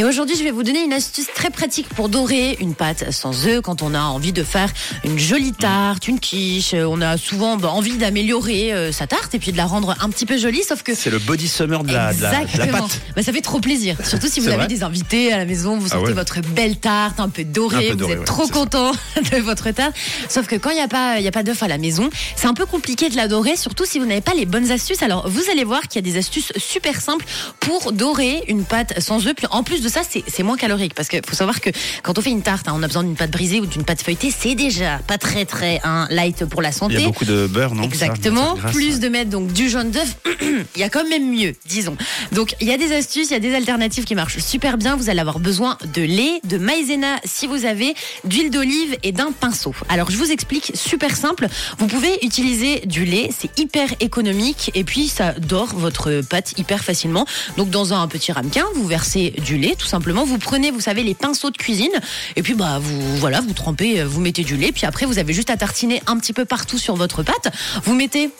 Et aujourd'hui, je vais vous donner une astuce très pratique pour dorer une pâte sans œufs quand on a envie de faire une jolie tarte, une quiche. Euh, On a souvent bah, envie d'améliorer euh, sa tarte et puis de la rendre un petit peu jolie, sauf que C'est le body summer de la, de la- de la Exactement. pâte. Bah, ça fait trop plaisir. Surtout si vous avez des invités à la maison, vous Ah ouais. votre belle tarte un peu dorée, Un peu dorée, vous êtes ouais, trop ça. content de votre tarte. Sauf que quand il n'y a pas, y a pas d'œuf à la maison, c'est un peu compliqué de la dorer, surtout si vous n'avez pas les bonnes astuces. Alors vous allez voir qu'il y a des astuces super simples pour dorer une pâte sans œufs. Puis en plus de ça, c'est moins calorique parce qu'il faut savoir que quand on fait une tarte, hein, on a besoin d'une pâte brisée ou d'une pâte feuilletée, c'est déjà pas très très hein, light pour la santé. Il y a beaucoup de beurre, non? Exactement. Ça, Plus de mettre donc du jaune d'œuf, il y a quand même mieux, disons. Donc il y a des astuces, il y a des alternatives qui marchent super bien. Vous allez avoir besoin de lait, de maïzena si vous avez, d'huile d'olive et d'un pinceau. Alors je vous explique, super simple. Vous pouvez utiliser du lait, c'est hyper économique et puis ça dore votre pâte hyper facilement. Donc dans un petit ramequin, vous versez du lait tout simplement. Vous prenez, vous savez, les pinceaux de cuisine et puis bah vous voilà, vous trempez, euh, vous mettez du lait. Puis après vous avez juste à tartiner un petit peu partout sur votre pâte. Vous mettez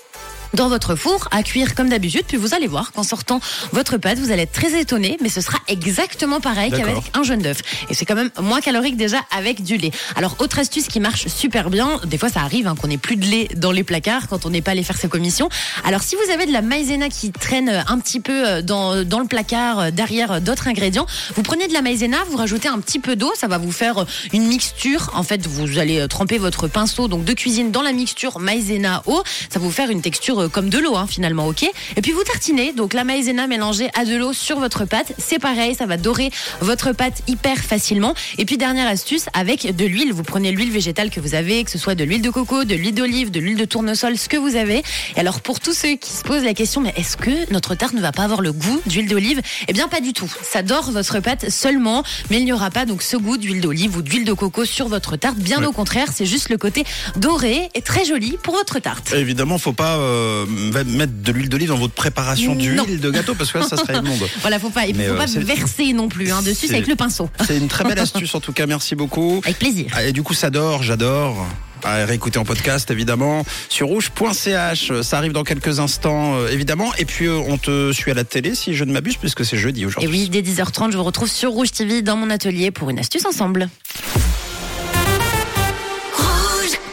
dans votre four à cuire comme d'habitude. Puis vous allez voir qu'en sortant votre pâte, vous allez être très étonné, mais ce sera exactement pareil qu'avec un jaune d'œuf. Et c'est quand même moins calorique déjà avec du lait. Alors autre astuce qui marche super bien, des fois ça arrive hein, qu'on n'ait plus de lait dans les placards quand on n'est pas allé faire ses commissions. Alors si vous avez de la maïzena qui traîne un petit peu euh, dans, dans le placard euh, derrière euh, d'autres ingrédients, vous prenez de la maïzena, vous rajoutez un petit peu d'eau, ça va vous faire euh, une mixture. En fait, vous allez euh, tremper votre pinceau donc de cuisine dans la mixture maïzena eau, ça va vous faire une texture euh, comme de l'eau hein, finalement, ok Et puis vous tartinez donc la maïzena mélangée à de l'eau sur votre pâte, c'est pareil, ça va dorer votre pâte hyper facilement. Et puis dernière astuce avec de l'huile, vous prenez l'huile végétale que vous avez, que ce soit de l'huile de coco, de l'huile d'olive, de l'huile de tournesol, ce que vous avez. Et alors pour tous ceux qui se posent la question, mais est-ce que notre tarte ne va pas avoir le goût d'huile d'olive Eh bien pas du tout. Ça dore votre pâte seulement, mais il n'y aura pas donc ce goût d'huile d'olive ou d'huile de coco sur votre tarte. Bien Ouais. au contraire, c'est juste le côté doré et très joli pour votre tarte. Évidemment, faut pas euh, mettre de l'huile d'olive dans votre préparation d'huile de gâteau parce que là, ça serait immonde. Voilà, faut pas, il faut euh, pas verser non plus hein, dessus, avec le pinceau. C'est une très belle astuce en tout cas. Merci beaucoup. Avec plaisir. Ah, Et du coup, ça dort, j'adore. À réécouter en podcast évidemment sur rouge.ch. Ça arrive dans quelques instants euh, évidemment. Et puis euh, on te suit à la télé si je ne m'abuse puisque c'est jeudi Et aujourd'hui. oui, dès 10h30, je vous retrouve sur Rouge TV dans mon atelier pour une astuce ensemble.